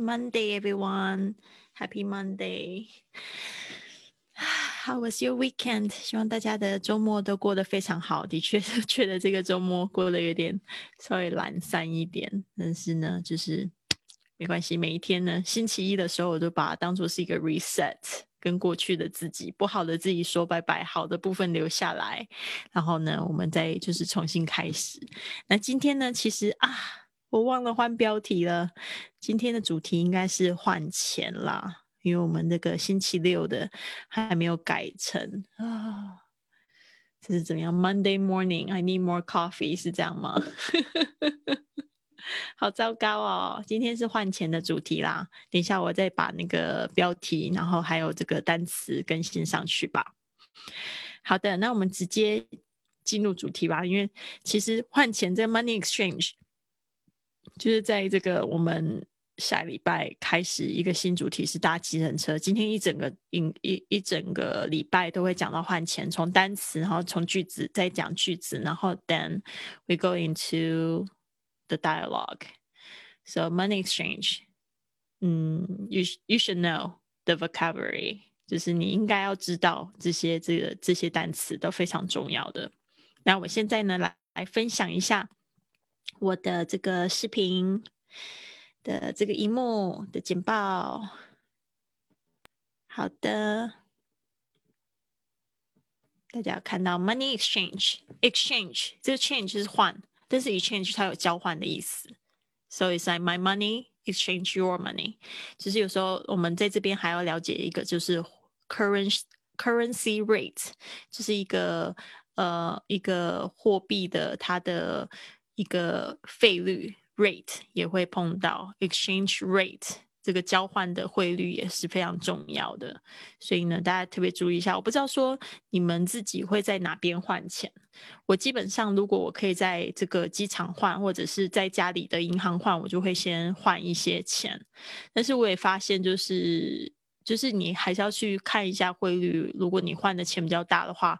Monday, everyone. Happy Monday. How was your weekend? 希望大家的周末都过得非常好。的确，觉得这个周末过得有点稍微懒散一点，但是呢，就是没关系。每一天呢，星期一的时候，我都把它当做是一个 reset，跟过去的自己、不好的自己说拜拜，好的部分留下来，然后呢，我们再就是重新开始。那今天呢，其实啊。我忘了换标题了，今天的主题应该是换钱啦，因为我们那个星期六的还没有改成啊，这是怎么样？Monday morning, I need more coffee，是这样吗？好糟糕哦！今天是换钱的主题啦，等一下我再把那个标题，然后还有这个单词更新上去吧。好的，那我们直接进入主题吧，因为其实换钱这个 money exchange。就是在这个我们下礼拜开始一个新主题是搭计程车。今天一整个一一一整个礼拜都会讲到换钱，从单词，然后从句子再讲句子，然后 then we go into the dialogue. So money exchange. 嗯，you you should know the vocabulary，就是你应该要知道这些这个这些单词都非常重要的。那我现在呢来来分享一下。我的这个视频的这个荧幕的简报，好的，大家看到 money exchange，exchange 这个 change 是换，但是 exchange 它有交换的意思，so it's like my money exchange your money。其实有时候我们在这边还要了解一个，就是 currency currency rate，就是一个呃一个货币的它的。一个费率 rate 也会碰到 exchange rate 这个交换的汇率也是非常重要的，所以呢，大家特别注意一下。我不知道说你们自己会在哪边换钱。我基本上如果我可以在这个机场换，或者是在家里的银行换，我就会先换一些钱。但是我也发现，就是就是你还是要去看一下汇率。如果你换的钱比较大的话，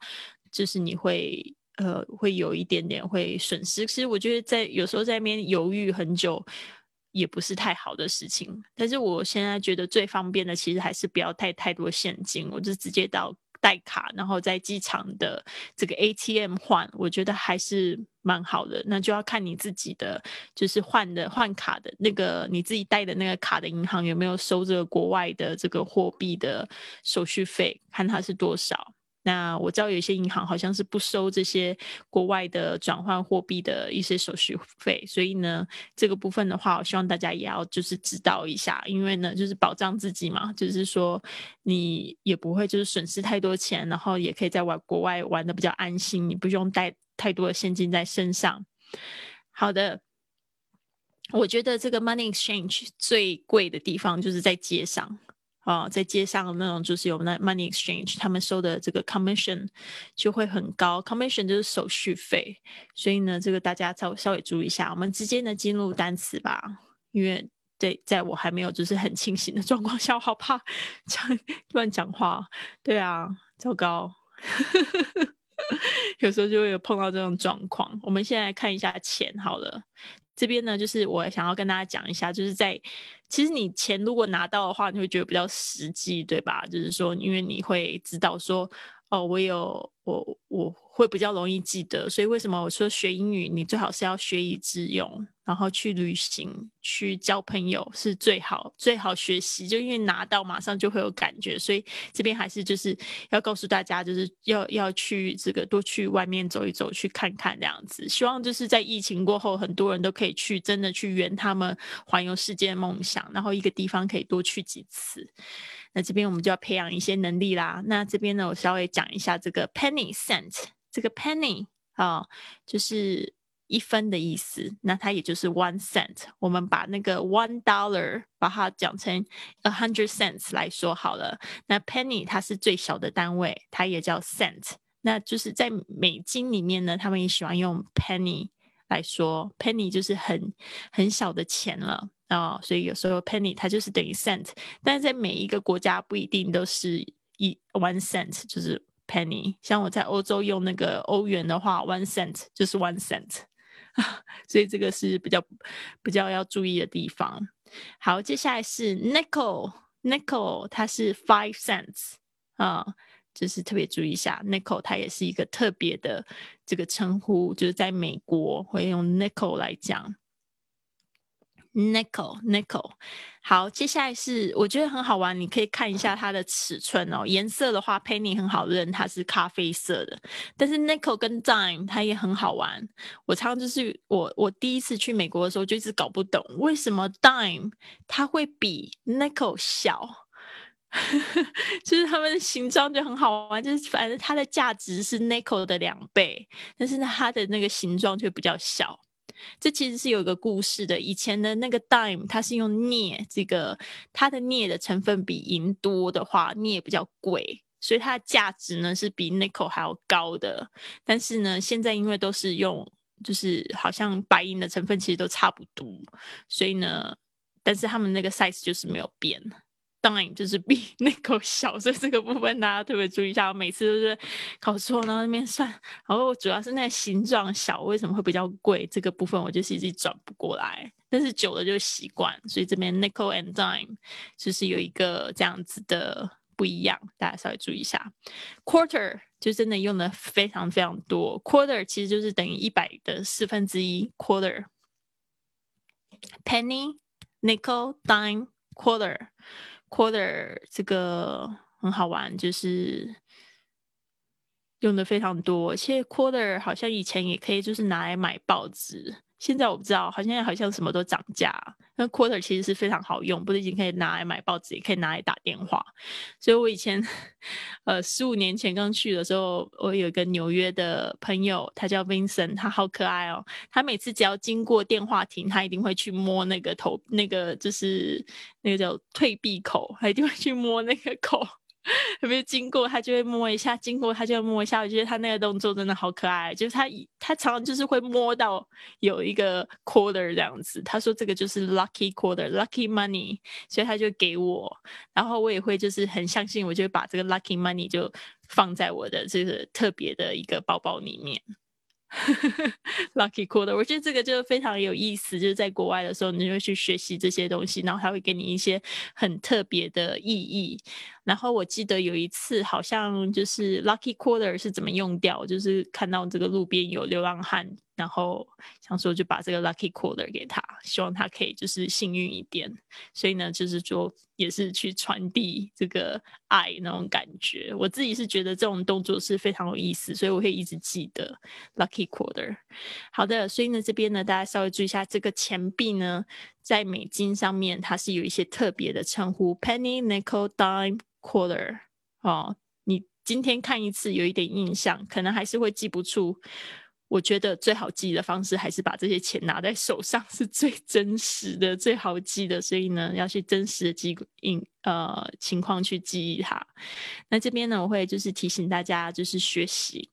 就是你会。呃，会有一点点会损失。其实我觉得在有时候在那边犹豫很久，也不是太好的事情。但是我现在觉得最方便的，其实还是不要带太多现金，我就直接到带卡，然后在机场的这个 ATM 换，我觉得还是蛮好的。那就要看你自己的，就是换的换卡的那个你自己带的那个卡的银行有没有收这个国外的这个货币的手续费，看它是多少。那我知道有一些银行好像是不收这些国外的转换货币的一些手续费，所以呢，这个部分的话，我希望大家也要就是知道一下，因为呢，就是保障自己嘛，就是说你也不会就是损失太多钱，然后也可以在玩国外玩的比较安心，你不用带太多的现金在身上。好的，我觉得这个 money exchange 最贵的地方就是在街上。啊，在街上那种就是有那 money exchange，他们收的这个 commission 就会很高，commission 就是手续费，所以呢，这个大家稍稍微注意一下。我们直接呢进入单词吧，因为在在我还没有就是很清醒的状况下，我好怕讲 乱讲话。对啊，糟糕，有时候就会有碰到这种状况。我们现在看一下钱好了。这边呢，就是我想要跟大家讲一下，就是在其实你钱如果拿到的话，你会觉得比较实际，对吧？就是说，因为你会知道说，哦，我有我我。会比较容易记得，所以为什么我说学英语，你最好是要学以致用，然后去旅行、去交朋友是最好最好学习，就因为拿到马上就会有感觉，所以这边还是就是要告诉大家，就是要要去这个多去外面走一走，去看看这样子。希望就是在疫情过后，很多人都可以去真的去圆他们环游世界的梦想，然后一个地方可以多去几次。那这边我们就要培养一些能力啦。那这边呢，我稍微讲一下这个 penny cent。这个 penny 啊，就是一分的意思，那它也就是 one cent。我们把那个 one dollar 把它讲成 a hundred cents 来说好了。那 penny 它是最小的单位，它也叫 cent。那就是在美金里面呢，他们也喜欢用 penny 来说，penny 就是很很小的钱了啊。所以有时候 penny 它就是等于 cent，但是在每一个国家不一定都是一 one cent，就是。penny，像我在欧洲用那个欧元的话，one cent 就是 one cent，所以这个是比较比较要注意的地方。好，接下来是 nickel，nickel 它是 five cents 啊，就是特别注意一下，nickel 它也是一个特别的这个称呼，就是在美国会用 nickel 来讲。Nickel，Nickel，好，接下来是我觉得很好玩，你可以看一下它的尺寸哦。颜色的话，Penny 很好认，它是咖啡色的。但是 Nickel 跟 Dime 它也很好玩。我常常就是我我第一次去美国的时候就一直搞不懂，为什么 Dime 它会比 Nickel 小？就是它们的形状就很好玩，就是反正它的价值是 Nickel 的两倍，但是呢它的那个形状却比较小。这其实是有一个故事的。以前的那个 dime，它是用镍，这个它的镍的成分比银多的话，镍比较贵，所以它的价值呢是比 nickel 还要高的。但是呢，现在因为都是用，就是好像白银的成分其实都差不多，所以呢，但是他们那个 size 就是没有变。当然就是比 那口小，所以这个部分大家特别注意一下。我每次都是考错，然后那边算，然后主要是那形状小，为什么会比较贵？这个部分我就是一直转不过来。但是久了就习惯，所以这边 nickel and dime 就是有一个这样子的不一样，大家稍微注意一下。quarter 就真的用的非常非常多，quarter 其实就是等于一百的四分之一，quarter penny nickel dime quarter。Quarter 这个很好玩，就是用的非常多。其实 Quarter 好像以前也可以，就是拿来买报纸。现在我不知道，好像好像什么都涨价。那 quarter 其实是非常好用，不仅仅可以拿来买报纸，也可以拿来打电话。所以我以前，呃，十五年前刚去的时候，我有一个纽约的朋友，他叫 Vincent，他好可爱哦。他每次只要经过电话亭，他一定会去摸那个头，那个就是那个叫退币口，他一定会去摸那个口。有没有经过他就会摸一下，经过他就会摸一下。我觉得他那个动作真的好可爱，就是他他常常就是会摸到有一个 quarter 这样子。他说这个就是 lucky quarter，lucky money，所以他就给我，然后我也会就是很相信，我就把这个 lucky money 就放在我的这个特别的一个包包里面。Lucky quarter，我觉得这个就非常有意思。就是在国外的时候，你就会去学习这些东西，然后它会给你一些很特别的意义。然后我记得有一次，好像就是 Lucky quarter 是怎么用掉，就是看到这个路边有流浪汉。然后想说就把这个 lucky quarter 给他，希望他可以就是幸运一点。所以呢，就是说也是去传递这个爱那种感觉。我自己是觉得这种动作是非常有意思，所以我会一直记得 lucky quarter。好的，所以呢这边呢大家稍微注意一下，这个钱币呢在美金上面它是有一些特别的称呼，penny、nickel、dime、quarter。哦，你今天看一次有一点印象，可能还是会记不出。我觉得最好记的方式还是把这些钱拿在手上，是最真实的、最好记的。所以呢，要去真实的记印呃情况去记忆它。那这边呢，我会就是提醒大家，就是学习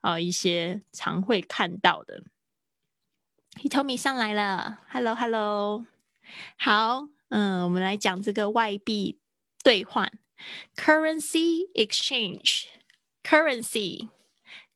啊一些常会看到的。Hitomi 上来了，Hello Hello，好，嗯，我们来讲这个外币兑换，Currency Exchange，Currency。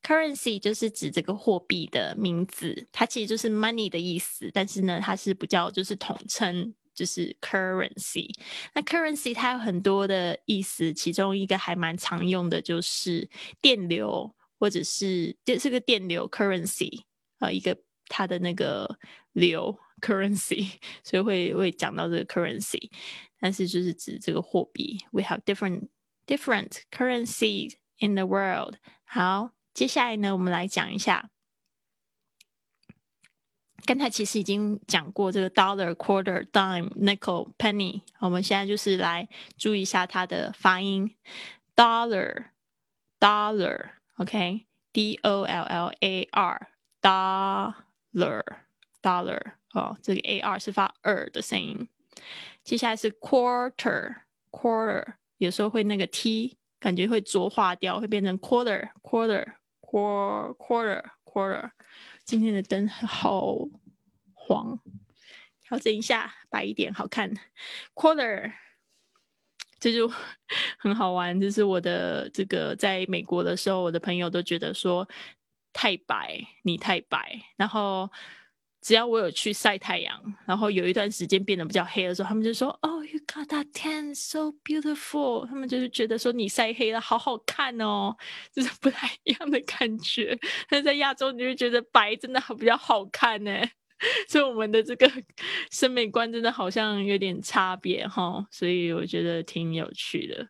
Currency 就是指这个货币的名字，它其实就是 money 的意思，但是呢，它是不叫就是统称，就是 currency。那 currency 它有很多的意思，其中一个还蛮常用的就是电流，或者是这是个电流 currency 啊，一个它的那个流 currency，所以会会讲到这个 currency，但是就是指这个货币。We have different different currencies in the world。好。接下来呢，我们来讲一下。刚才其实已经讲过这个 dollar、quarter、dime、nickel、penny。我们现在就是来注意一下它的发音：dollar、dollar，OK，D O L L A R，dollar、dollar。哦，这个 A R 是发二的声音。接下来是 quarter、quarter，有时候会那个 T 感觉会浊化掉，会变成 quarter、quarter。Quarter, quarter, quarter。今天的灯好黄，调整一下，白一点，好看。Quarter，这就很好玩。这是我的这个在美国的时候，我的朋友都觉得说太白，你太白。然后只要我有去晒太阳，然后有一段时间变得比较黑的时候，他们就说：“：“Oh,，you got that tan so beautiful。”他们就是觉得说你晒黑了，好好看哦，就是不太一样的感觉。但在亚洲，你就觉得白真的很比较好看呢。所以我们的这个审美观真的好像有点差别哈，所以我觉得挺有趣的。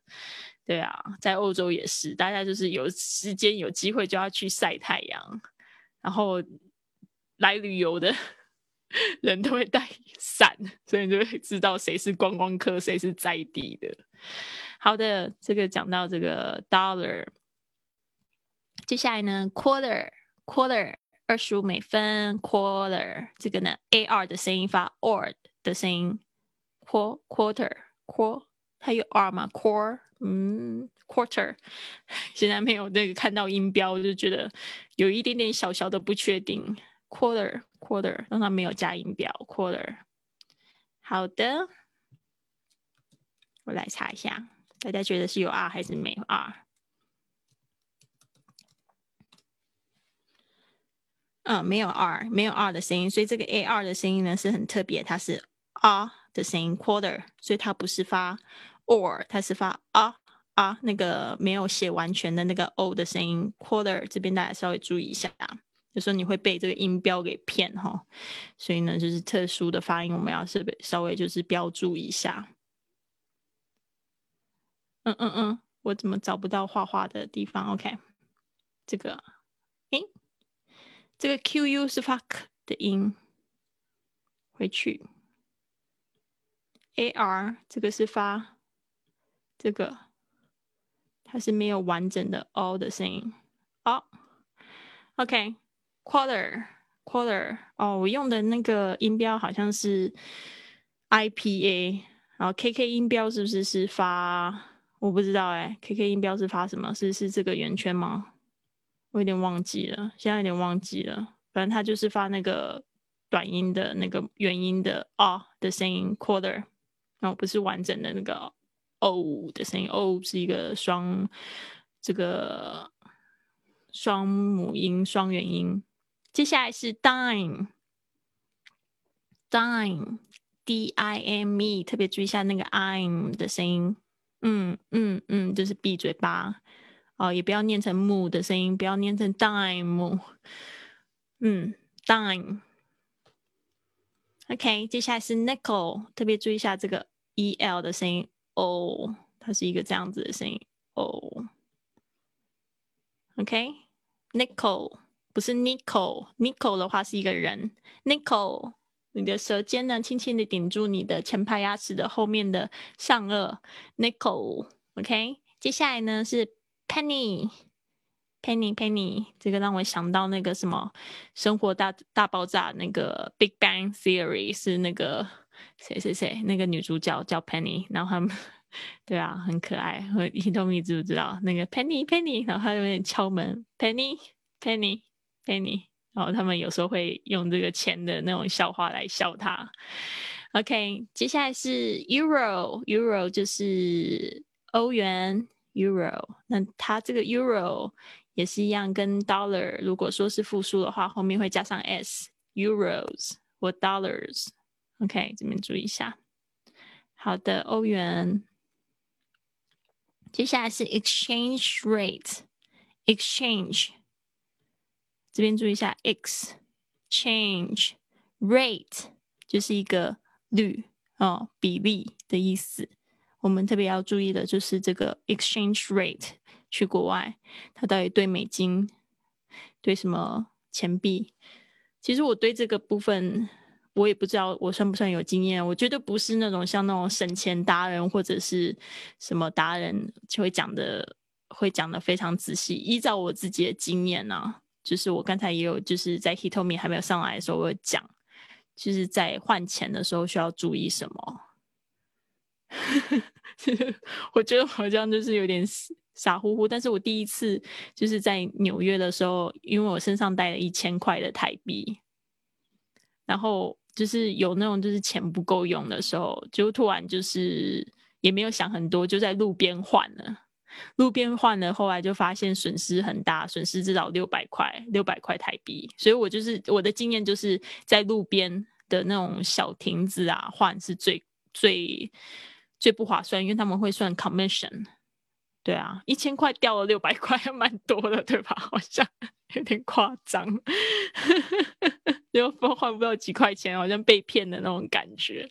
对啊，在欧洲也是，大家就是有时间有机会就要去晒太阳，然后来旅游的 人都会带伞，所以你就会知道谁是观光客，谁是在地的。好的，这个讲到这个 dollar，接下来呢，quarter quarter。二十五美分，quarter，这个呢，a r 的声音发 or 的声音，quarter，quarter，它有 r 吗？core，嗯，quarter，现在没有那个看到音标，就觉得有一点点小小的不确定。quarter，quarter，让它没有加音标，quarter。好的，我来查一下，大家觉得是有 r 还是没有 r？嗯，没有 r，没有 r 的声音，所以这个 a r 的声音呢是很特别，它是 r 的声音，quarter，所以它不是发 or，它是发啊啊，那个没有写完全的那个 o 的声音，quarter 这边大家稍微注意一下，有时候你会被这个音标给骗哈，所以呢就是特殊的发音，我们要是稍微就是标注一下。嗯嗯嗯，我怎么找不到画画的地方？OK，这个，诶。这个 Q U 是发 k 的音，回去。A R 这个是发这个，它是没有完整的 O 的声音。哦，OK quarter quarter, 哦，我用的那个音标好像是 I P A，然后 K K 音标是不是是发？我不知道哎，K K 音标是发什么？是是这个圆圈吗？我有点忘记了，现在有点忘记了。反正它就是发那个短音的那个元音的啊的声音，quarter，然后不是完整的那个 o 的声音，o 是一个双这个双母音双元音。接下来是 dime，dime，d i m e，特别注意一下那个 im 的声音，嗯嗯嗯，就是闭嘴巴。哦，也不要念成木的声音，不要念成 dime。嗯，dime。OK，接下来是 nickel，特别注意一下这个 e l 的声音哦，它是一个这样子的声音哦。OK，nickel 不是 nickel，nickel 的话是一个人，nickel，你的舌尖呢轻轻的顶住你的前排牙齿的后面的上颚，nickel。OK，接下来呢是。Penny，Penny，Penny，这个让我想到那个什么《生活大大爆炸》那个《Big Bang Theory》是那个谁谁谁那个女主角叫 Penny，然后他们对啊很可爱。伊东米知不知道那个 Penny，Penny，然后他有点敲门 Penny，Penny any 然后他们有时候会用这个钱的那种笑话来笑他。OK，接下来是 Euro，Euro 就是欧元，Euro 那它这个 Euro 也是一样跟 Dollar 如果说是复数的话，后面会加上 S，Euros 或 Dollars。OK，这边注意一下。好的，欧元。接下来是 exchange rate，exchange。这边注意一下，Exchange Rate 就是一个率哦，比例的意思。我们特别要注意的就是这个 exchange rate，去国外，它到底对美金，对什么钱币？其实我对这个部分，我也不知道我算不算有经验。我觉得不是那种像那种省钱达人或者是什么达人就会讲的，会讲的非常仔细。依照我自己的经验呢，就是我刚才也有就是在 Hitomi 还没有上来的时候，我讲，就是在换钱的时候需要注意什么。我觉得好像就是有点傻乎乎，但是我第一次就是在纽约的时候，因为我身上带了一千块的台币，然后就是有那种就是钱不够用的时候，就突然就是也没有想很多，就在路边换了。路边换了，后来就发现损失很大，损失至少六百块，六百块台币。所以我就是我的经验就是在路边的那种小亭子啊换是最最最不划算，因为他们会算 commission。对啊，一千块掉了六百块，还 蛮多的，对吧？好像有点夸张，又换不到几块钱，好像被骗的那种感觉。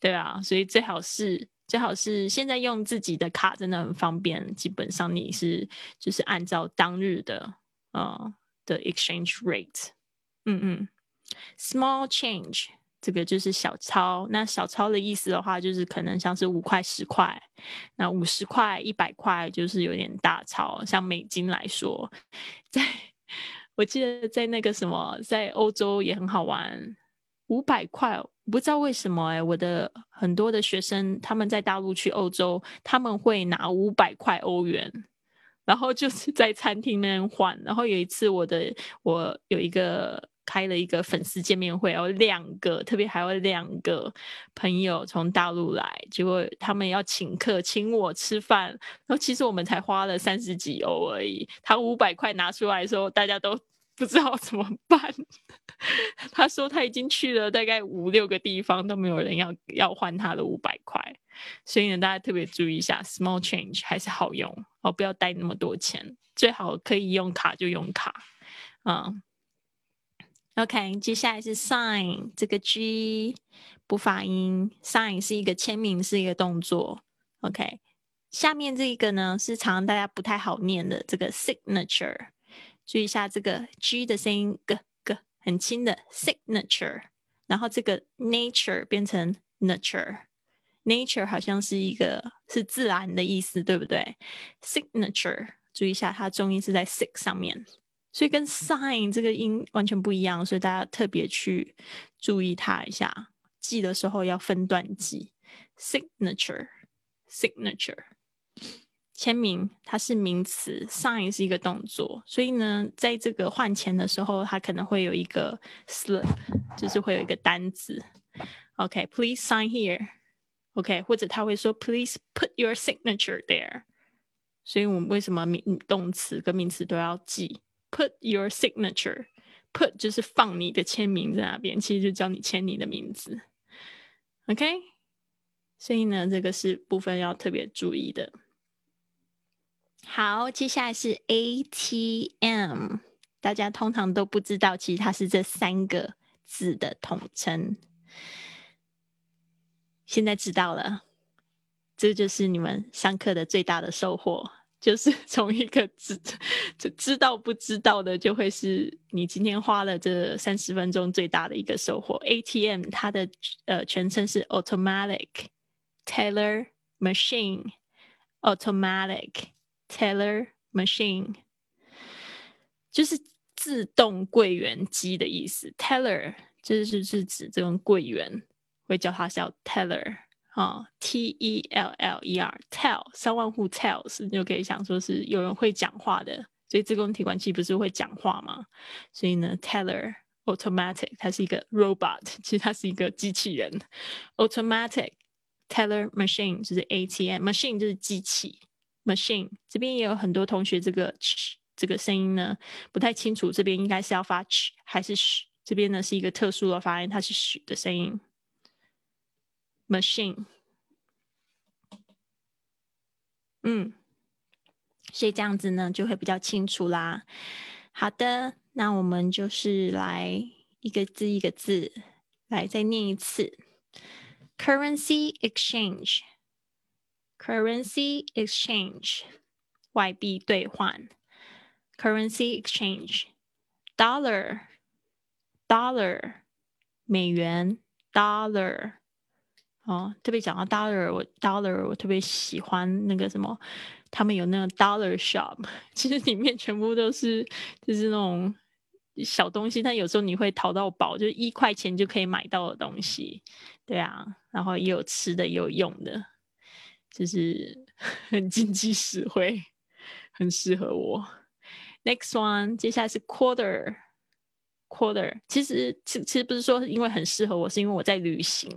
对啊，所以最好是最好是现在用自己的卡真的很方便，基本上你是就是按照当日的呃的 exchange rate，嗯嗯，small change。这个就是小钞，那小钞的意思的话，就是可能像是五块、十块，那五十块、一百块就是有点大钞。像美金来说，在我记得在那个什么，在欧洲也很好玩，五百块，不知道为什么哎，我的很多的学生他们在大陆去欧洲，他们会拿五百块欧元，然后就是在餐厅那边换。然后有一次，我的我有一个。开了一个粉丝见面会，有两个，特别还有两个朋友从大陆来，结果他们要请客，请我吃饭，然后其实我们才花了三十几欧而已，他五百块拿出来的时候，大家都不知道怎么办。他说他已经去了大概五六个地方，都没有人要要换他的五百块，所以呢，大家特别注意一下，small change 还是好用哦，不要带那么多钱，最好可以用卡就用卡，嗯。OK，接下来是 sign 这个 G 不发音，sign 是一个签名，是一个动作。OK，下面这一个呢是常大家不太好念的这个 signature，注意一下这个 G 的声音，g g 很轻的 signature，然后这个 nature 变成 nature，nature 好像是一个是自然的意思，对不对？signature，注意一下它重音是在 sig 上面。所以跟 sign 这个音完全不一样，所以大家特别去注意它一下，记的时候要分段记。signature，signature，签名它是名词，sign 是一个动作，所以呢，在这个换钱的时候，它可能会有一个 slip，就是会有一个单子。OK，please sign here。OK，或者他会说 please put your signature there。所以我们为什么名动词跟名词都要记？Put your signature. Put 就是放你的签名在那边，其实就叫你签你的名字。OK，所以呢，这个是部分要特别注意的。好，接下来是 ATM，大家通常都不知道，其实它是这三个字的统称。现在知道了，这就是你们上课的最大的收获。就是 从一个知就知道不知道的，就会是你今天花了这三十分钟最大的一个收获。ATM 它的呃全称是 Automatic Teller Machine，Automatic Teller Machine，就是自动柜员机的意思。Teller 就是是指这种柜员，会叫它叫 Teller。啊，T E L L E R，tell 三万户 tells，你就可以想说是有人会讲话的，所以自动提款机不是会讲话吗？所以呢，teller automatic 它是一个 robot，其实它是一个机器人。automatic teller machine 就是 ATM，machine 就是机器，machine 这边也有很多同学这个这个声音呢不太清楚，这边应该是要发 ch 还是 sh？这边呢是一个特殊的发音，它是 sh 的声音。machine，嗯，所以这样子呢就会比较清楚啦。好的，那我们就是来一个字一个字来再念一次：currency exchange Currency exchange，外币兑换。Currency exchange，dollar，dollar，美元，dollar。哦，特别讲到 dollar，我 dollar，我特别喜欢那个什么，他们有那个 dollar shop，其实里面全部都是就是那种小东西，但有时候你会淘到宝，就是一块钱就可以买到的东西。对啊，然后也有吃的，也有用的。就是 很经济实惠，很适合我。Next one，接下来是 quarter，quarter，其实其其实不是说因为很适合我，是因为我在旅行。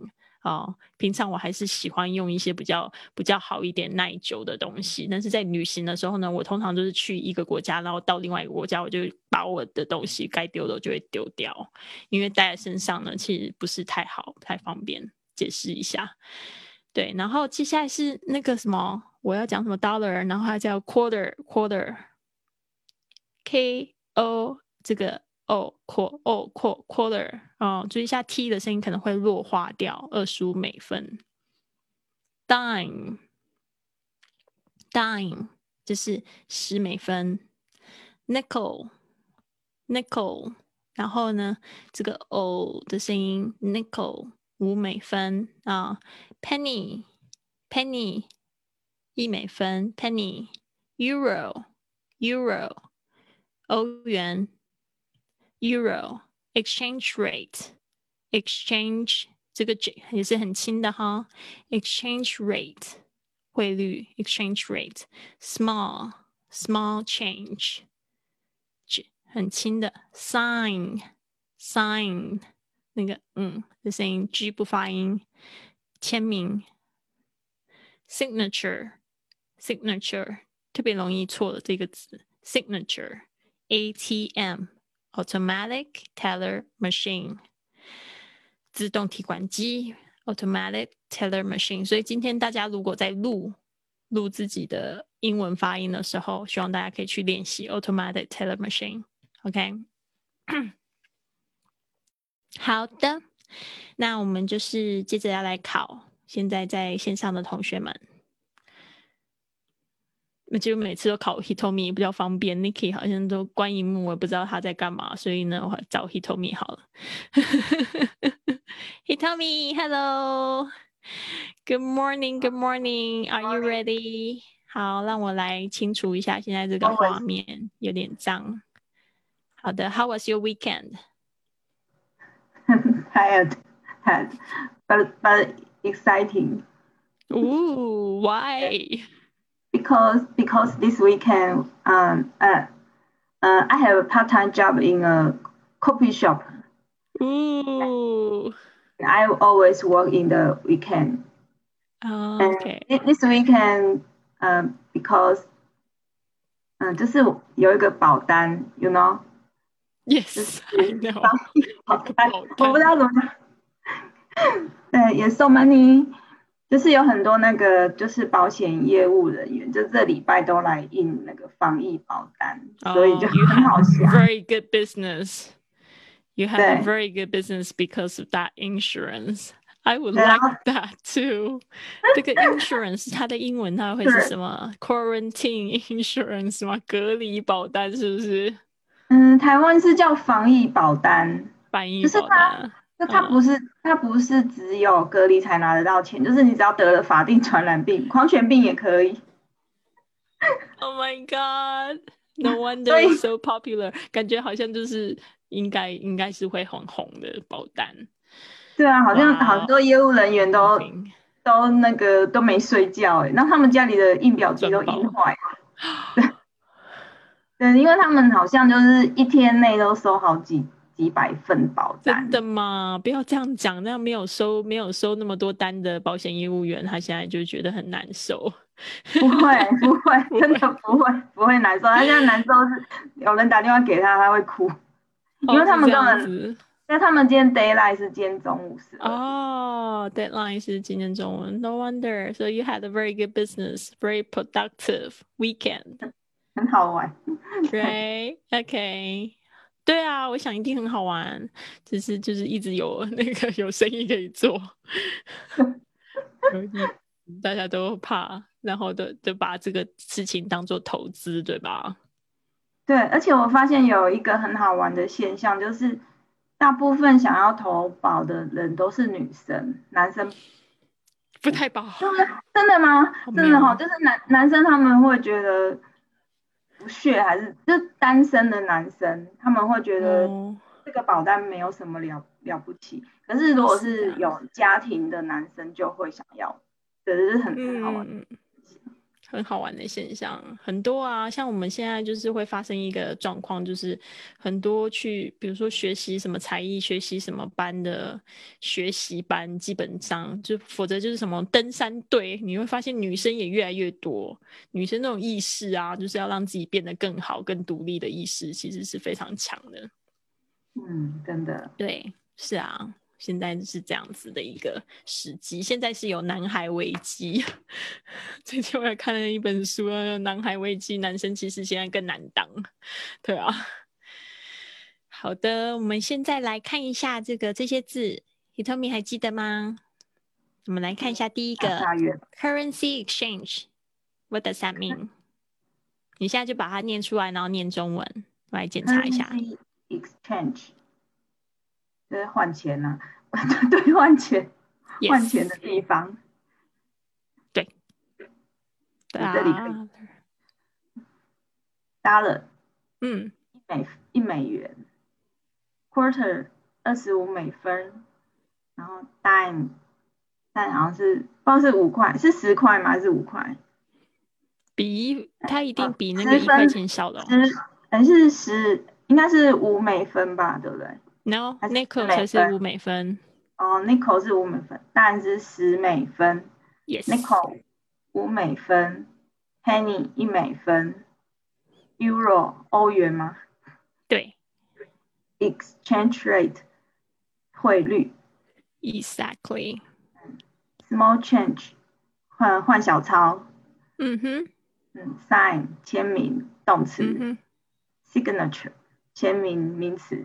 哦，平常我还是喜欢用一些比较比较好一点、耐久的东西。但是在旅行的时候呢，我通常都是去一个国家，然后到另外一个国家，我就把我的东西该丢的就会丢掉，因为带在身上呢，其实不是太好、太方便。解释一下，对，然后接下来是那个什么，我要讲什么 dollar，然后它叫 quarter，quarter，K O 这个。哦，quar 哦 quar quarter 哦，注意一下 t 的声音可能会弱化掉，二十五美分。dime，dime 就是十美分。nickel，nickel，然后呢，这个 o 的声音 nickel 五美分啊。penny，penny 一美分。penny，euro，euro 欧元。Euro exchange rate exchange 这个也是很轻的哈，exchange rate 汇率 exchange rate small small change 很轻的 sign sign 那个嗯的声音 G 不发音 签名 signature signature 特别容易错的这个字 signature ATM Automatic teller machine，自动提款机。Automatic teller machine。所以今天大家如果在录录自己的英文发音的时候，希望大家可以去练习 automatic teller machine。OK，好的，那我们就是接着要来考现在在线上的同学们。那就每次都考 Hitomi 比较方便，Niki 好像都关荧幕，我也不知道他在干嘛，所以呢，我找 Hitomi 好了。Hitomi，Hello，Good morning，Good morning，Are you ready？好，让我来清除一下现在这个画面，有点脏。好的，How was your weekend？Tired，tired，but but exciting. Ooh, why? because because this weekend um uh, uh I have a part time job in a coffee shop. Ooh. I always work in the weekend. Oh, okay. And this weekend, um, because 嗯、uh,，就是有一个保单，you know。 Yes, I know. 保单，我不知道怎么讲。对，也 so many 就是有很多那个就是保险业务人员，就这礼拜都来印那个防疫保单，所以就很好笑。Very good business. You have a very good business because of that insurance. I would like that too. 这个 insurance 它的英文它会是什么？Quarantine insurance 吗？隔离保单是不是？ 嗯，台湾是叫防疫保单，防疫保单。那它不是，它不是只有隔离才拿得到钱，就是你只要得了法定传染病，狂犬病也可以。Oh my god! No wonder it's so popular. 感觉好像就是应该应该是会很红的保单。对啊，好像好多业务人员都都那个都没睡觉哎，那他们家里的印表机都印坏了。对，因为他们好像就是一天内都收好几。几百份保单，真的吗？不要这样讲，那样没有收没有收那么多单的保险业务员，他现在就觉得很难受。不会不会，真的不会不会难受。他现在难受是有人打电话给他，他会哭，因为他们根本，因为他们今天 d a y l i g h t 是今天中午是。哦，deadline 是今天中午。No wonder. So you had a very good business, very productive weekend. 很好玩。Right? Okay. 对啊，我想一定很好玩，只是就是一直有那个 有生意可以做，大家都怕，然后都都把这个事情当做投资，对吧？对，而且我发现有一个很好玩的现象，就是大部分想要投保的人都是女生，男生不太保，真的吗？真的哈，就是男男生他们会觉得。不屑还是就单身的男生，他们会觉得这个保单没有什么了了不起。可是如果是有家庭的男生，就会想要，对，这是很很好玩。很好玩的现象很多啊，像我们现在就是会发生一个状况，就是很多去，比如说学习什么才艺、学习什么班的学习班，基本上就否则就是什么登山队，你会发现女生也越来越多，女生那种意识啊，就是要让自己变得更好、更独立的意识，其实是非常强的。嗯，真的，对，是啊。现在是这样子的一个时机，现在是有男孩危机。最近我也看了一本书啊，男孩危机，男生其实现在更难当，对啊。好的，我们现在来看一下这个这些字，Hitomi 还记得吗？我们来看一下第一个 currency exchange，what does that mean？你现在就把它念出来，然后念中文，我来检查一下。exchange 就是换钱呐。对换钱，换钱的地方，对，这里可以，dollar，嗯，一美一美元，quarter 二十五美分，然后 dime，但好像是不知道是五块，是十块吗？还是五块？比它一定比那个一块钱小的，十还是十，应该是五美分吧？对不对？No，nickel 才是五美分。哦，nickel 是五美分，当然是十美分。Yes，nickel 五美分，penny 一美分，euro 欧元吗？对，exchange rate 汇率。Exactly。Small change 换换小钞。嗯哼。嗯，sign 签名动词。嗯 Signature 签名名词。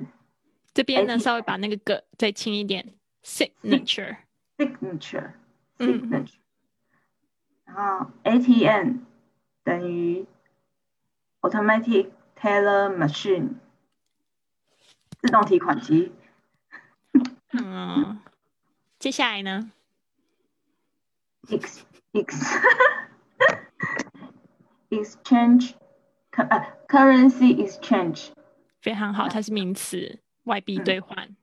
这边呢，稍微把那个个再轻一点。signature signature signature，然后 ATM 等于 automatic teller machine 自动提款机。嗯，接下来呢？ex ex exchange 呃 currency exchange 非常好，它是名词，外币兑换。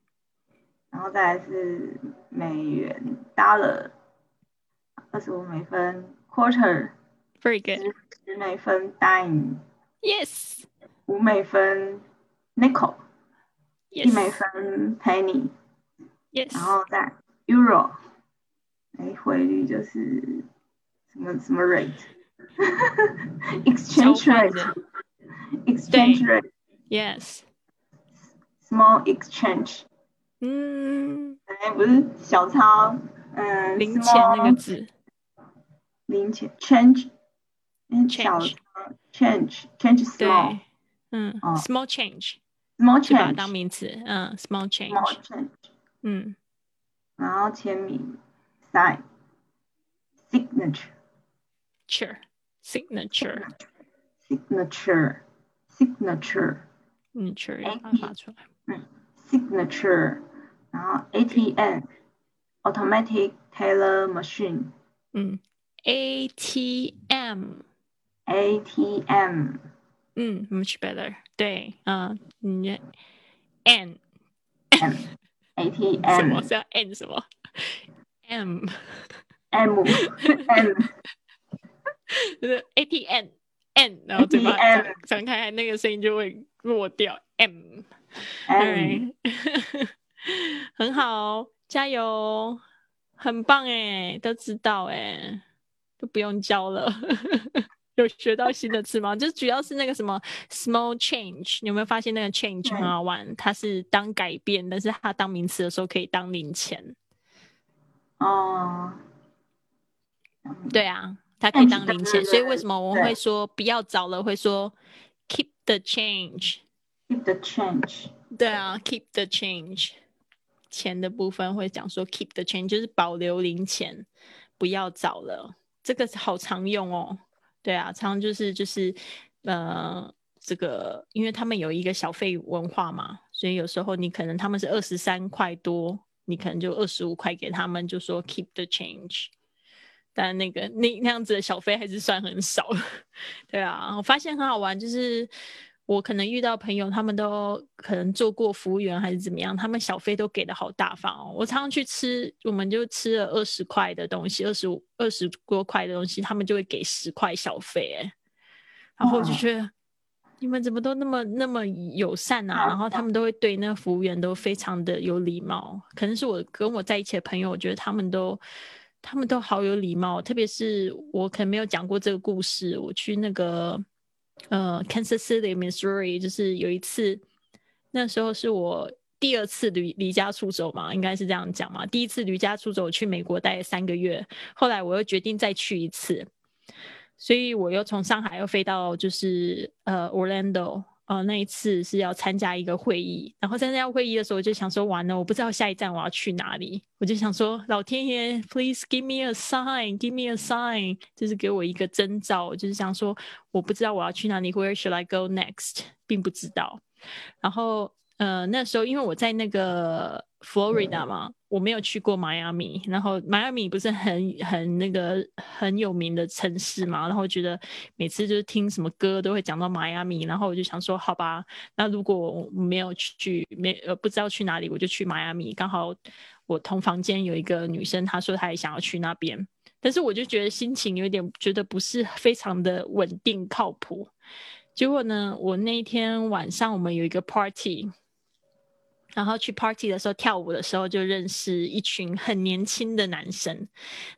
然后再来是美元 dollar，二十五美分 quarter，very good，十美分 dime，yes，五美分 nickel，一美分 penny，yes，然后再 euro，哎，汇率就是什么什么 rate，exchange rate，exchange rate，yes，small exchange。嗯，哎，不是小钞，嗯，零钱那个字，零钱，change，嗯，小钞，change，change small，嗯，small change，small change，当名词，嗯，small change，small change，嗯，然后签名，sign，signature，signature，signature，signature，signature，要发出来，嗯 ，signature。然后 ATM，automatic teller machine。嗯，ATM，ATM。嗯，much better。对，嗯，你 N。M，ATM。什么叫 N 什么？M。M。M。就是 ATM。N，然后嘴巴张开，那个声音就会弱掉。M。 M。很好，加油，很棒哎，都知道哎，都不用教了。有学到新的词吗？就主要是那个什么 small change，你有没有发现那个 change 很好玩？它是当改变，但是它当名词的时候可以当零钱。哦，对啊，它可以当零钱，所以为什么我们会说不要找了？会说 keep the Keep the change。对啊，keep the change。钱的部分会讲说 keep the change，就是保留零钱，不要找了。这个好常用哦。对啊，常就是就是呃，这个因为他们有一个小费文化嘛，所以有时候你可能他们是二十三块多，你可能就二十五块给他们，就说 keep the change。但那个那那样子的小费还是算很少。对啊，我发现很好玩，就是我可能遇到朋友，他们都可能做过服务员还是怎么样，他们小费都给的好大方哦。我常常去吃，我们就吃了二十块的东西，二十五、二十多块的东西，他们就会给十块小费，哎，然后我就觉得你们怎么都那么那么友善啊？然后他们都会对那个服务员都非常的有礼貌，可能是我跟我在一起的朋友，我觉得他们都他们都好有礼貌，特别是我可能没有讲过这个故事，我去那个。呃，Kansas City, Missouri，就是有一次，那时候是我第二次离离家出走嘛，应该是这样讲嘛。第一次离家出走去美国待三个月，后来我又决定再去一次，所以我又从上海又飞到就是呃 Orlando。哦，那一次是要参加一个会议，然后参加会议的时候，我就想说，完了，我不知道下一站我要去哪里，我就想说，老天爷，please give me a sign，give me a sign，就是给我一个征兆，就是想说，我不知道我要去哪里，where should I go next，并不知道，然后。呃，那时候因为我在那个 Florida 嘛，我没有去过迈阿密，然后迈阿密不是很很那个很有名的城市嘛，然后觉得每次就是听什么歌都会讲到迈阿密，然后我就想说，好吧，那如果我没有去没呃不知道去哪里，我就去迈阿密，刚好我同房间有一个女生，她说她也想要去那边，但是我就觉得心情有点觉得不是非常的稳定靠谱，结果呢，我那一天晚上我们有一个 party。然后去 party 的时候跳舞的时候就认识一群很年轻的男生，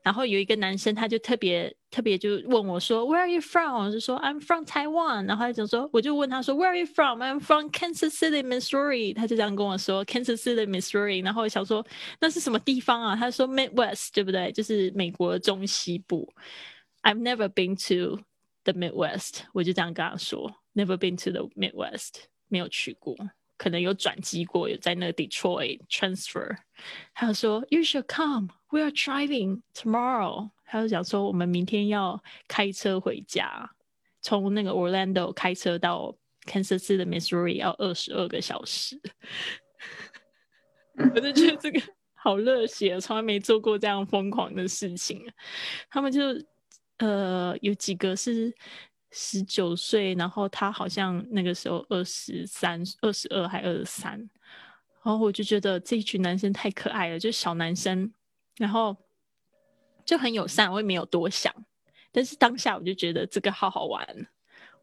然后有一个男生他就特别特别就问我说 Where are you from？我就说 I'm from Taiwan。然后他就说我就问他说 Where are you from？I'm from Kansas City, Missouri。他就这样跟我说 Kansas City, Missouri。然后我想说那是什么地方啊？他说 Midwest，对不对？就是美国中西部。I've never been to the Midwest。我就这样跟他说 Never been to the Midwest，没有去过。可能有转机过，有在那个 Detroit transfer。他说：“You should come. We are driving tomorrow。”他就讲说：“我们明天要开车回家，从那个 Orlando 开车到 Kansas City 的 Missouri 要二十二个小时。”我就觉得这个好热血，从来没做过这样疯狂的事情。他们就呃有几个是。十九岁，然后他好像那个时候二十三、二十二还二十三，然后我就觉得这一群男生太可爱了，就小男生，然后就很友善，我也没有多想，但是当下我就觉得这个好好玩，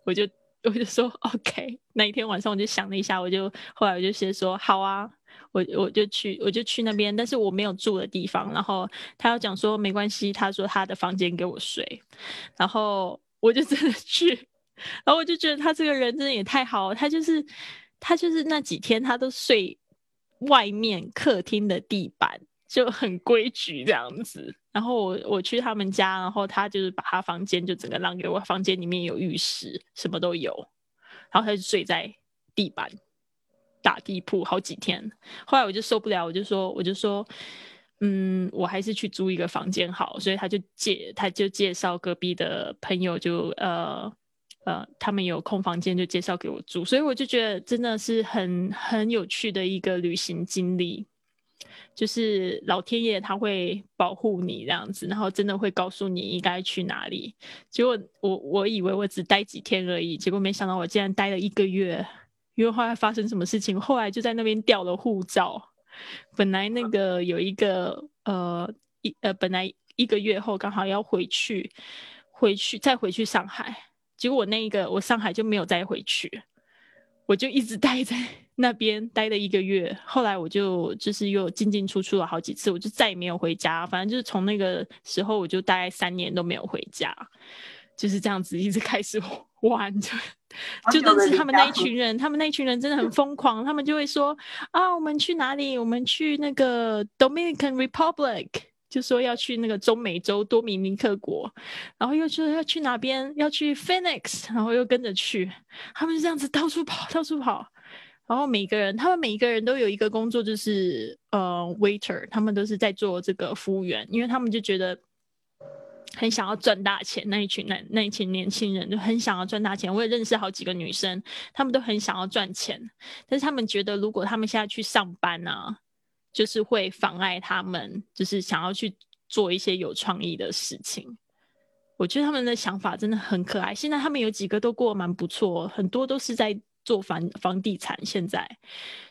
我就我就说 OK。那一天晚上我就想了一下，我就后来我就先说好啊，我我就去我就去那边，但是我没有住的地方，然后他要讲说没关系，他说他的房间给我睡，然后。我就真的去，然后我就觉得他这个人真的也太好了，他就是他就是那几天他都睡外面客厅的地板，就很规矩这样子。然后我我去他们家，然后他就是把他房间就整个让给我，房间里面有浴室，什么都有。然后他就睡在地板打地铺好几天。后来我就受不了，我就说我就说。嗯，我还是去租一个房间好，所以他就介他就介绍隔壁的朋友，就呃呃，他们有空房间就介绍给我住，所以我就觉得真的是很很有趣的一个旅行经历，就是老天爷他会保护你这样子，然后真的会告诉你应该去哪里。结果我我以为我只待几天而已，结果没想到我竟然待了一个月，因为后来发生什么事情，后来就在那边掉了护照。本来那个有一个呃一呃本来一个月后刚好要回去回去再回去上海，结果我那一个我上海就没有再回去，我就一直待在 那边待了一个月。后来我就就是又进进出出了好几次，我就再也没有回家。反正就是从那个时候我就大概三年都没有回家，就是这样子一直开始玩 就。就认识他们那一群人，他们那一群人真的很疯狂，他们就会说啊，我们去哪里？我们去那个 Dominican Republic，就说要去那个中美洲多米尼克国，然后又说要去哪边？要去 Phoenix，然后又跟着去，他们就这样子到处跑，到处跑。然后每个人，他们每一个人都有一个工作，就是呃 waiter，他们都是在做这个服务员，因为他们就觉得。很想要赚大钱，那一群那那一群年轻人就很想要赚大钱。我也认识好几个女生，她们都很想要赚钱，但是她们觉得如果她们现在去上班呢，就是会妨碍她们，就是想要去做一些有创意的事情。我觉得他们的想法真的很可爱。现在他们有几个都过得蛮不错，很多都是在做房房地产，现在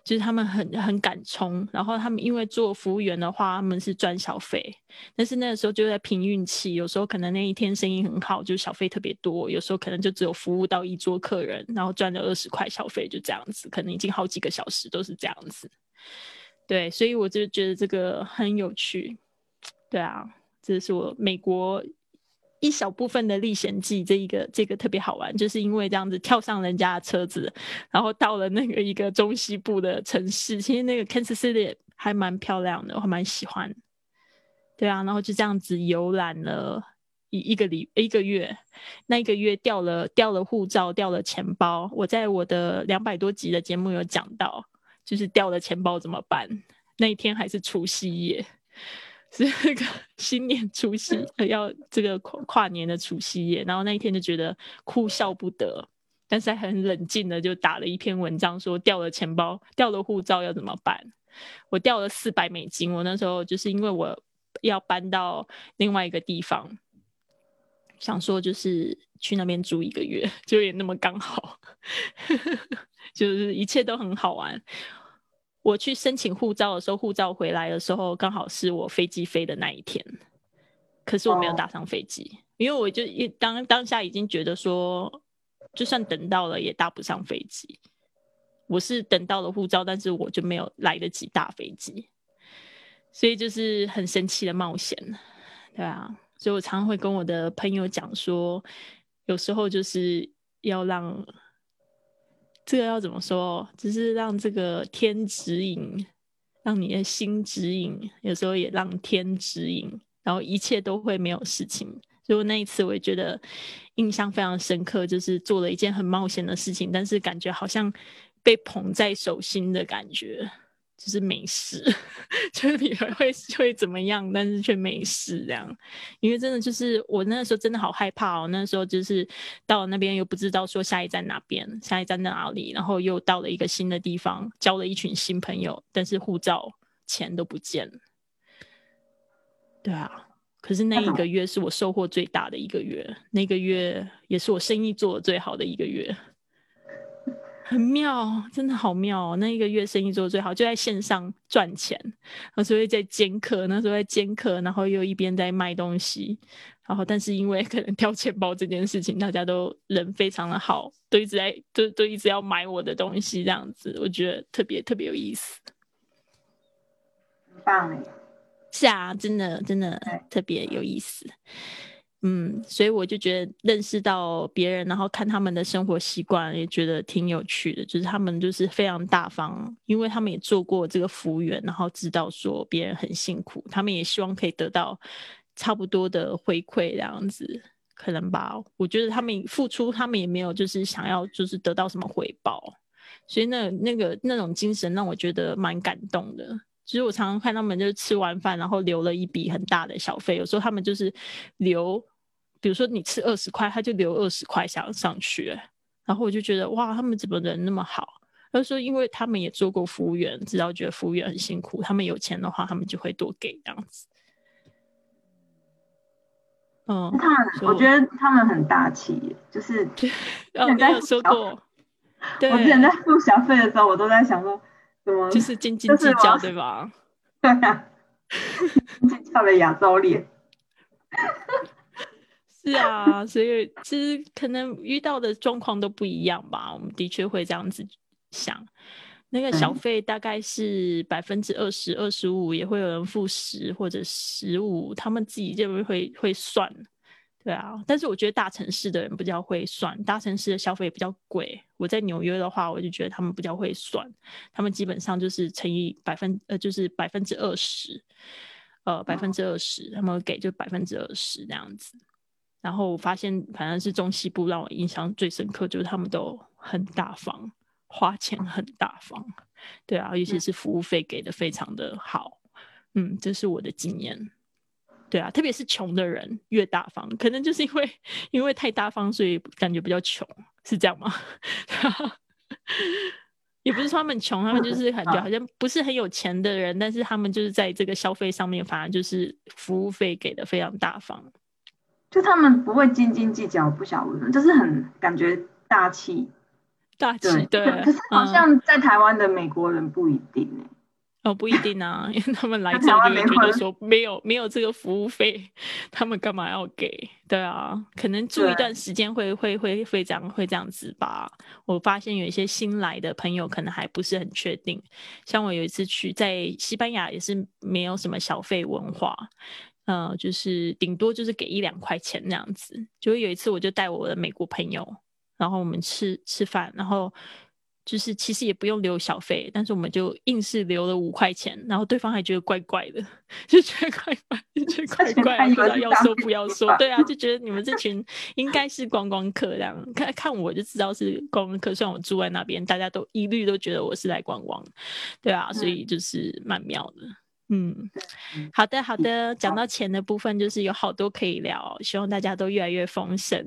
就是他们很很敢冲，然后他们因为做服务员的话，他们是赚小费，但是那个时候就在凭运气，有时候可能那一天生意很好，就小费特别多，有时候可能就只有服务到一桌客人，然后赚了二十块小费，就这样子，可能已经好几个小时都是这样子。对，所以我就觉得这个很有趣。对啊，这是我美国。一小部分的历险记，这一个这个特别好玩，就是因为这样子跳上人家的车子，然后到了那个一个中西部的城市，其实那个 Kansas City 还蛮漂亮的，我还蛮喜欢。对啊，然后就这样子游览了一一个礼一个月，那一个月掉了掉了护照，掉了钱包。我在我的两百多集的节目有讲到，就是掉了钱包怎么办？那一天还是除夕夜。是那个 新年除夕，要这个跨跨年的除夕夜，然后那一天就觉得哭笑不得，但是还很冷静的就打了一篇文章，说掉了钱包、掉了护照要怎么办？我掉了四百美金，我那时候就是因为我要搬到另外一个地方，想说就是去那边住一个月，就也那么刚好，就是一切都很好玩。我去申请护照的时候，护照回来的时候刚好是我飞机飞的那一天，可是我没有搭上飞机，因为我就一当当下已经觉得说，就算等到了也搭不上飞机。我是等到了护照，但是我就没有来得及搭飞机，所以就是很神奇的冒险，对啊，所以我常常会跟我的朋友讲说，有时候就是要让。这个要怎么说？只是让这个天指引，让你的心指引，有时候也让天指引，然后一切都会没有事情。所以那一次我也觉得印象非常深刻，就是做了一件很冒险的事情，但是感觉好像被捧在手心的感觉。就是没事，就是你会会怎么样，但是却没事这样，因为真的就是我那时候真的好害怕哦，那时候就是到了那边又不知道说下一站哪边，下一站在哪里，然后又到了一个新的地方，交了一群新朋友，但是护照钱都不见了。对啊，可是那一个月是我收获最大的一个月，那个月也是我生意做的最好的一个月。很妙，真的好妙哦！那一个月生意做的最好，就在线上赚钱。那所以在兼课，那时候在兼课，然后又一边在卖东西。然后，但是因为可能掉钱包这件事情，大家都人非常的好，都一直在都都一直要买我的东西，这样子，我觉得特别特别有意思。很棒哎！是啊，真的真的特别有意思。嗯，所以我就觉得认识到别人，然后看他们的生活习惯，也觉得挺有趣的。就是他们就是非常大方，因为他们也做过这个服务员，然后知道说别人很辛苦，他们也希望可以得到差不多的回馈，这样子可能吧。我觉得他们付出，他们也没有就是想要就是得到什么回报，所以那那个那种精神让我觉得蛮感动的。其实我常常看他们就是吃完饭，然后留了一笔很大的小费，有时候他们就是留。比如说你吃二十块，他就留二十块想上去，然后我就觉得哇，他们怎么人那么好？他说，因为他们也做过服务员，知道觉得服务员很辛苦，他们有钱的话，他们就会多给这样子。嗯，他们我觉得他们很大气，就是 哦，你有说过，我之前在付小费的时候，我都在想说，怎么就是斤斤计较，对吧？对呀，计较的亚洲脸。是啊，所以其实可能遇到的状况都不一样吧。我们的确会这样子想，那个小费大概是百分之二十二十五，也会有人付十或者十五，他们自己就会会算。对啊，但是我觉得大城市的人比较会算，大城市的消费比较贵。我在纽约的话，我就觉得他们比较会算，他们基本上就是乘以百分呃，就是百分之二十，呃，百分之二十，他们给就百分之二十这样子。然后我发现，反正是中西部让我印象最深刻，就是他们都很大方，花钱很大方，对啊，尤其是服务费给的非常的好，嗯，这是我的经验，对啊，特别是穷的人越大方，可能就是因为因为太大方，所以感觉比较穷，是这样吗？也不是说他们穷，他们就是感觉好。像不是很有钱的人，但是他们就是在这个消费上面，反而就是服务费给的非常大方。就他们不会斤斤计较，不晓得，就是很感觉大气。大气对。可是好像在台湾的美国人不一定哎。哦，不一定啊，因为他们来这就会觉得说没有没有这个服务费，他们干嘛要给？对啊，可能住一段时间会会会会这样会这样子吧。我发现有一些新来的朋友可能还不是很确定。像我有一次去在西班牙也是没有什么小费文化，呃，就是顶多就是给一两块钱那样子。就有一次我就带我的美国朋友，然后我们吃吃饭，然后。就是其实也不用留小费，但是我们就硬是留了五块钱，然后对方还觉得怪怪的，就觉得怪怪，就觉得怪怪，不知道要说不要说。对啊，就觉得你们这群应该是观光客这样，看看我就知道是观光客。虽然我住在那边，大家都一律都觉得我是来观光，对啊，所以就是蛮妙的。嗯，好的好的，讲到钱的部分，就是有好多可以聊，希望大家都越来越丰盛。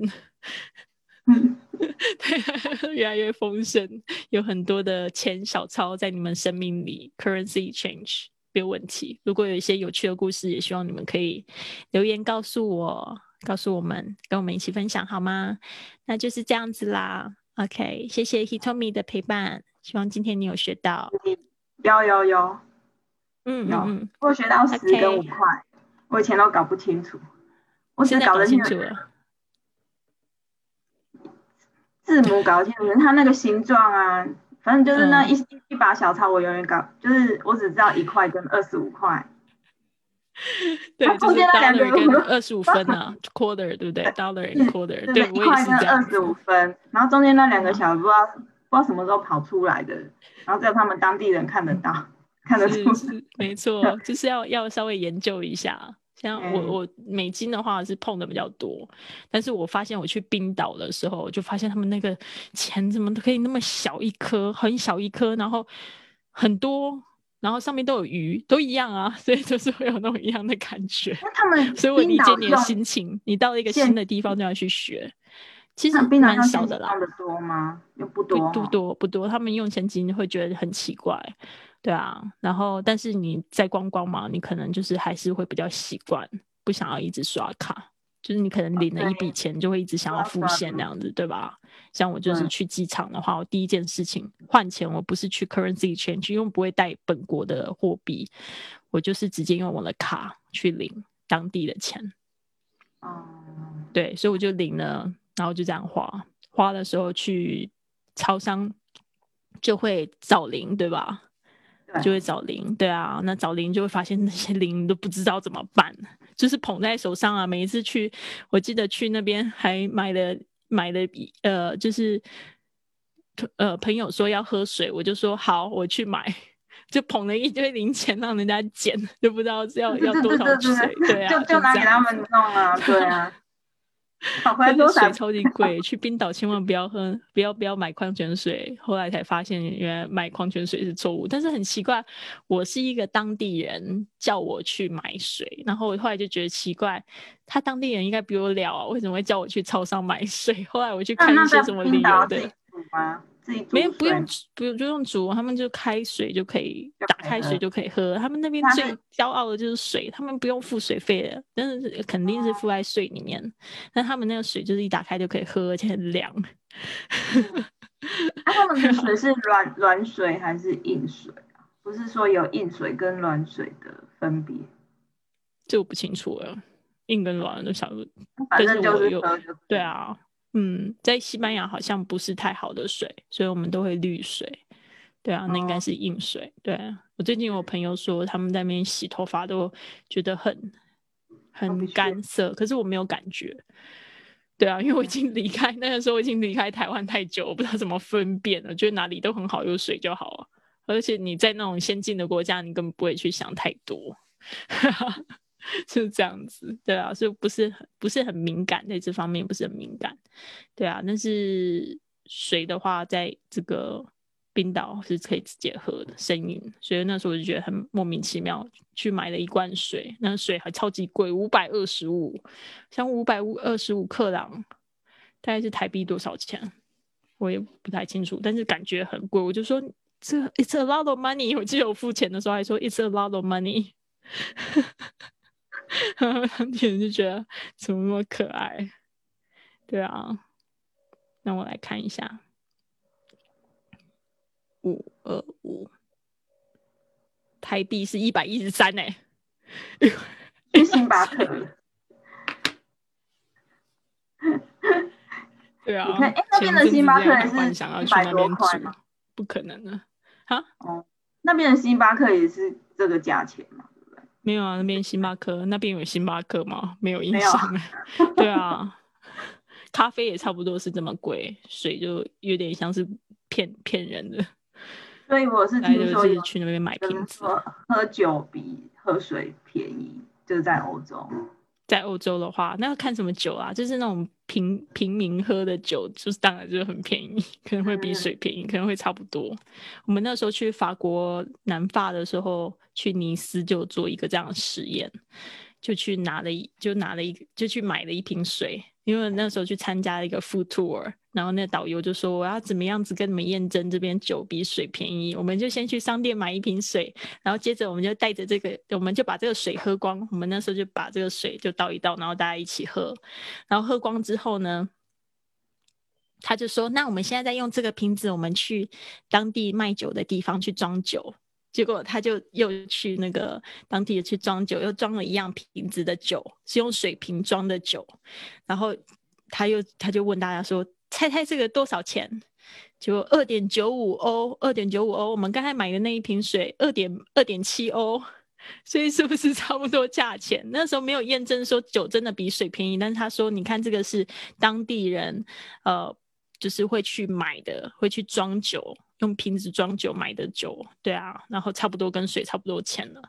嗯 对，越来越丰盛，有很多的钱小钞在你们生命里，currency change 没有问题。如果有一些有趣的故事，也希望你们可以留言告诉我，告诉我们，跟我们一起分享好吗？那就是这样子啦。OK，谢谢 Hitomi 的陪伴，希望今天你有学到。有有有，嗯嗯，我学到十跟五块，我以前都搞不清楚，我现在搞清楚了。字母搞清楚，它那个形状啊，反正就是那一一把小钞，我永远搞，就是我只知道一块跟二十五块。对，中间那两个跟二十五分啊，quarter 对不对？dollar and quarter，对，一块跟二十五分，然后中间那两个小不知道不知道什么时候跑出来的，然后只有他们当地人看得到，看得出。没错，就是要要稍微研究一下。像我我美金的话是碰的比较多，但是我发现我去冰岛的时候，就发现他们那个钱怎么都可以那么小一颗，很小一颗，然后很多，然后上面都有鱼，都一样啊，所以就是会有那种一样的感觉。他们，所以我理解你的心情，你到了一个新的地方就要去学。其实蛮少的啦。的多吗？又不多，不多不多，他们用现金会觉得很奇怪。对啊，然后但是你在观光嘛，你可能就是还是会比较习惯，不想要一直刷卡，就是你可能领了一笔钱就会一直想要付现那样子，对吧？像我就是去机场的话，我第一件事情换钱，我不是去 currency change，因为不会带本国的货币，我就是直接用我的卡去领当地的钱。哦，对，所以我就领了，然后就这样花，花的时候去超商就会找零，对吧？就会找零，对啊，那找零就会发现那些零都不知道怎么办，就是捧在手上啊。每一次去，我记得去那边还买了买了呃，就是呃朋友说要喝水，我就说好，我去买，就捧了一堆零钱让人家捡，就不知道要 要多少水，对啊，就就拿给他们弄啊，对啊。水超级贵，去冰岛千万不要喝，不要不要买矿泉水。后来才发现，原来买矿泉水是错误。但是很奇怪，我是一个当地人，叫我去买水，然后我后来就觉得奇怪，他当地人应该比我了啊，为什么会叫我去超商买水？后来我去看一些什么理由的。没有不用不用就用煮，他们就开水就可以打开水就可以喝。他们那边最骄傲的就是水，他们不用付水费的，但是肯定是付在水里面。但他们那个水就是一打开就可以喝，而且很凉。他们的水 是软软水还是硬水啊？不是说有硬水跟软水的分别？这我不清楚了，硬跟软都想，反正就是喝就对啊。嗯，在西班牙好像不是太好的水，所以我们都会滤水。对啊，那应该是硬水。对我最近有朋友说，他们在那边洗头发都觉得很很干涩，可是我没有感觉。对啊，因为我已经离开那个时候，我已经离开台湾太久，我不知道怎么分辨了。觉得哪里都很好，有水就好了。而且你在那种先进的国家，你根本不会去想太多。是这样子，对啊，所以不是很不是很敏感，在这方面不是很敏感，对啊。但是水的话，在这个冰岛是可以直接喝的，生饮。所以那时候我就觉得很莫名其妙，去买了一罐水，那水还超级贵，五百二十五，像五百五二十五克朗，大概是台币多少钱？我也不太清楚，但是感觉很贵。我就说这 it's a lot of money。我记得我付钱的时候还说 it's a lot of money。当地人就觉得怎么那么可爱，对啊，那我来看一下，五二五，台币是一百一十三呢。去星巴克。对啊，你看，哎，那边的星巴克也是想要去那边住，不可能的。哈？哦，那边的星巴克也是这个价钱吗？没有啊，那边星巴克那边有星巴克吗？没有印象。对啊，咖啡也差不多是这么贵，水就有点像是骗骗人的。所以我是听说去那边买瓶子，喝酒比喝水便宜，就是在欧洲。在欧洲的话，那要看什么酒啊？就是那种平平民喝的酒，就是当然就很便宜，可能会比水便宜，可能会差不多。我们那时候去法国南法的时候，去尼斯就做一个这样的实验，就去拿了一就拿了一就去买了一瓶水，因为那时候去参加了一个 food tour。然后那导游就说：“我要怎么样子跟你们验证这边酒比水便宜？我们就先去商店买一瓶水，然后接着我们就带着这个，我们就把这个水喝光。我们那时候就把这个水就倒一倒，然后大家一起喝。然后喝光之后呢，他就说：那我们现在在用这个瓶子，我们去当地卖酒的地方去装酒。结果他就又去那个当地去装酒，又装了一样瓶子的酒，是用水瓶装的酒。然后他又他就问大家说。”猜猜这个多少钱？就二点九五欧，二点九五欧。我们刚才买的那一瓶水，二点二点七欧，所以是不是差不多价钱？那时候没有验证说酒真的比水便宜，但是他说，你看这个是当地人，呃，就是会去买的，会去装酒，用瓶子装酒买的酒，对啊，然后差不多跟水差不多钱了。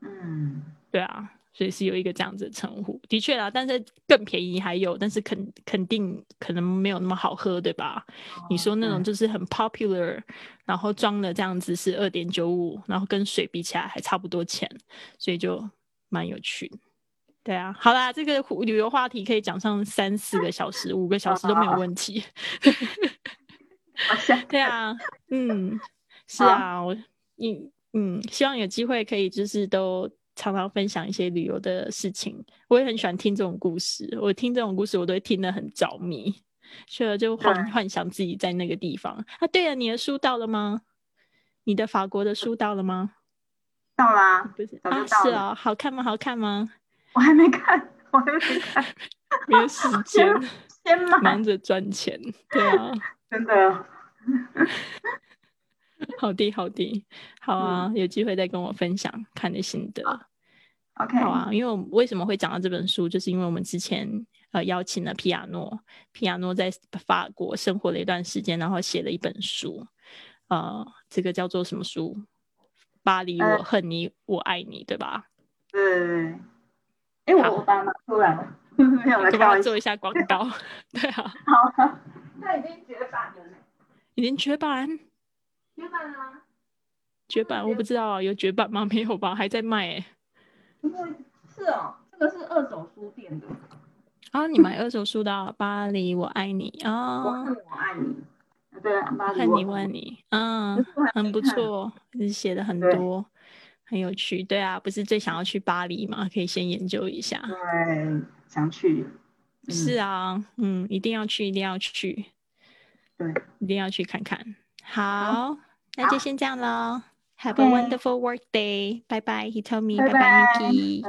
嗯，对啊。所以是有一个这样子的称呼，的确啦，但是更便宜还有，但是肯肯定可能没有那么好喝，对吧？你说那种就是很 popular，然后装的这样子是二点九五，然后跟水比起来还差不多钱，所以就蛮有趣。对啊，好啦，这个旅游话题可以讲上三四个小时、五个小时都没有问题。对啊，嗯，是啊，我嗯嗯，希望有机会可以就是都。常常分享一些旅游的事情，我也很喜欢听这种故事。我听这种故事，我都会听得很着迷，去了就幻幻想自己在那个地方。啊，对了，你的书到了吗？你的法国的书到了吗？到啦，不是啊，是啊，好看吗？好看吗？我还没看，我还没看，没有时间，先忙着赚钱。对啊，真的。好的，好的，好啊，有机会再跟我分享看的心得。OK，好啊，因为我为什么会讲到这本书，就是因为我们之前呃邀请了皮亚诺，皮亚诺在法国生活了一段时间，然后写了一本书，呃，这个叫做什么书？巴黎，我恨你，我爱你，对吧？对。哎，我我把它拿出来了，没有来帮我做一下广告。对啊。好，那已经绝版了。已经绝版。绝版啊！绝版，我不知道有绝版吗？没有吧，还在卖哎。因为是哦，这个是二手书店的。啊，你买二手书的巴黎，我爱你啊！我恨我爱你，对，巴黎我爱你，嗯，很不错，写的很多，很有趣。对啊，不是最想要去巴黎吗？可以先研究一下。对，想去。是啊，嗯，一定要去，一定要去。对，一定要去看看。好，那就先这样喽。Have a wonderful work day. Bye bye. He told me bye bye, Yuki.